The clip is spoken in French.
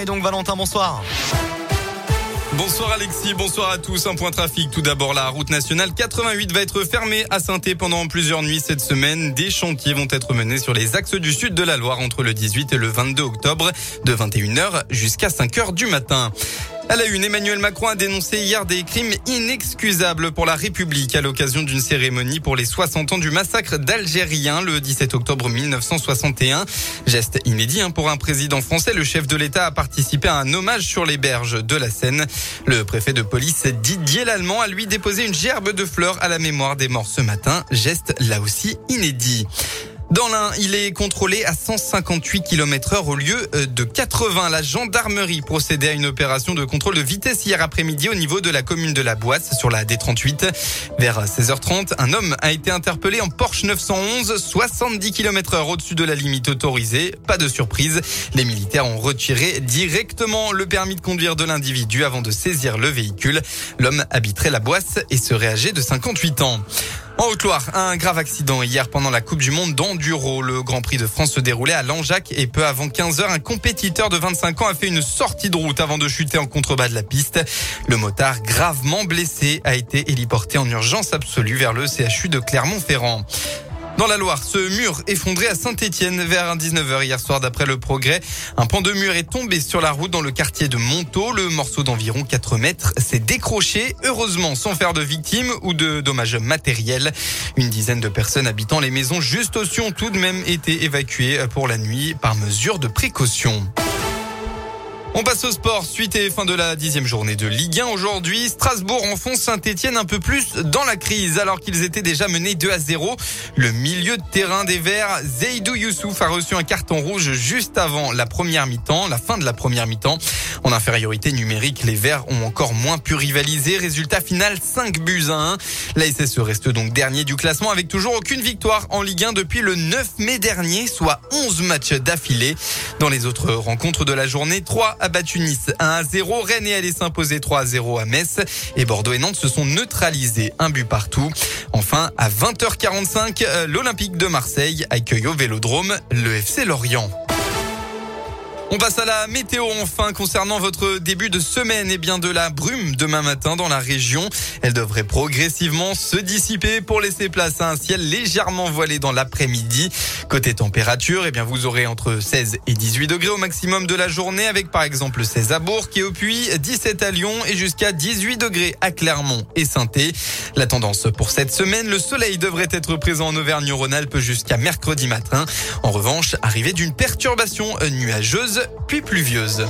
Et donc Valentin, bonsoir. Bonsoir Alexis, bonsoir à tous. Un point trafic. Tout d'abord, la route nationale 88 va être fermée à saint pendant plusieurs nuits cette semaine. Des chantiers vont être menés sur les axes du sud de la Loire entre le 18 et le 22 octobre de 21h jusqu'à 5h du matin. À la une, Emmanuel Macron a dénoncé hier des crimes inexcusables pour la République à l'occasion d'une cérémonie pour les 60 ans du massacre d'Algériens le 17 octobre 1961. Geste inédit hein, pour un président français. Le chef de l'État a participé à un hommage sur les berges de la Seine. Le préfet de police Didier Lallemand a lui déposé une gerbe de fleurs à la mémoire des morts ce matin. Geste là aussi inédit. Dans l'un, il est contrôlé à 158 km heure au lieu euh, de 80. La gendarmerie procédait à une opération de contrôle de vitesse hier après-midi au niveau de la commune de la Boisse sur la D38. Vers 16h30, un homme a été interpellé en Porsche 911, 70 km heure au-dessus de la limite autorisée. Pas de surprise. Les militaires ont retiré directement le permis de conduire de l'individu avant de saisir le véhicule. L'homme habiterait la Boisse et serait âgé de 58 ans. En Haute-Loire, un grave accident hier pendant la Coupe du Monde d'enduro. Le Grand Prix de France se déroulait à Langeac et peu avant 15 heures, un compétiteur de 25 ans a fait une sortie de route avant de chuter en contrebas de la piste. Le motard, gravement blessé, a été héliporté en urgence absolue vers le CHU de Clermont-Ferrand. Dans la Loire, ce mur effondré à Saint-Étienne vers 19h hier soir d'après le progrès. Un pan de mur est tombé sur la route dans le quartier de Montaut. Le morceau d'environ 4 mètres s'est décroché, heureusement sans faire de victimes ou de dommages matériels. Une dizaine de personnes habitant les maisons juste au-dessus ont tout de même été évacuées pour la nuit par mesure de précaution. On passe au sport. Suite et fin de la dixième journée de Ligue 1 aujourd'hui. Strasbourg enfonce Saint-Etienne un peu plus dans la crise alors qu'ils étaient déjà menés 2 à 0. Le milieu de terrain des Verts, Zeidou Youssouf, a reçu un carton rouge juste avant la première mi-temps, la fin de la première mi-temps. En infériorité numérique, les Verts ont encore moins pu rivaliser. Résultat final 5 buts à 1. La SSE reste donc dernier du classement avec toujours aucune victoire en Ligue 1 depuis le 9 mai dernier, soit 11 matchs d'affilée. Dans les autres rencontres de la journée, 3 a battu Nice 1 à 0. Rennes et allé s'imposer 3 à 0 à Metz. Et Bordeaux et Nantes se sont neutralisés un but partout. Enfin, à 20h45, euh, l'Olympique de Marseille accueille au Vélodrome le FC Lorient. On passe à la météo enfin concernant votre début de semaine et bien de la brume demain matin dans la région. Elle devrait progressivement se dissiper pour laisser place à un ciel légèrement voilé dans l'après-midi. Côté température, eh bien vous aurez entre 16 et 18 degrés au maximum de la journée avec par exemple 16 à Bourg et au Puy, 17 à Lyon et jusqu'à 18 degrés à Clermont et saint La tendance pour cette semaine, le soleil devrait être présent en Auvergne-Rhône-Alpes jusqu'à mercredi matin. En revanche, arrivée d'une perturbation nuageuse puis pluvieuse.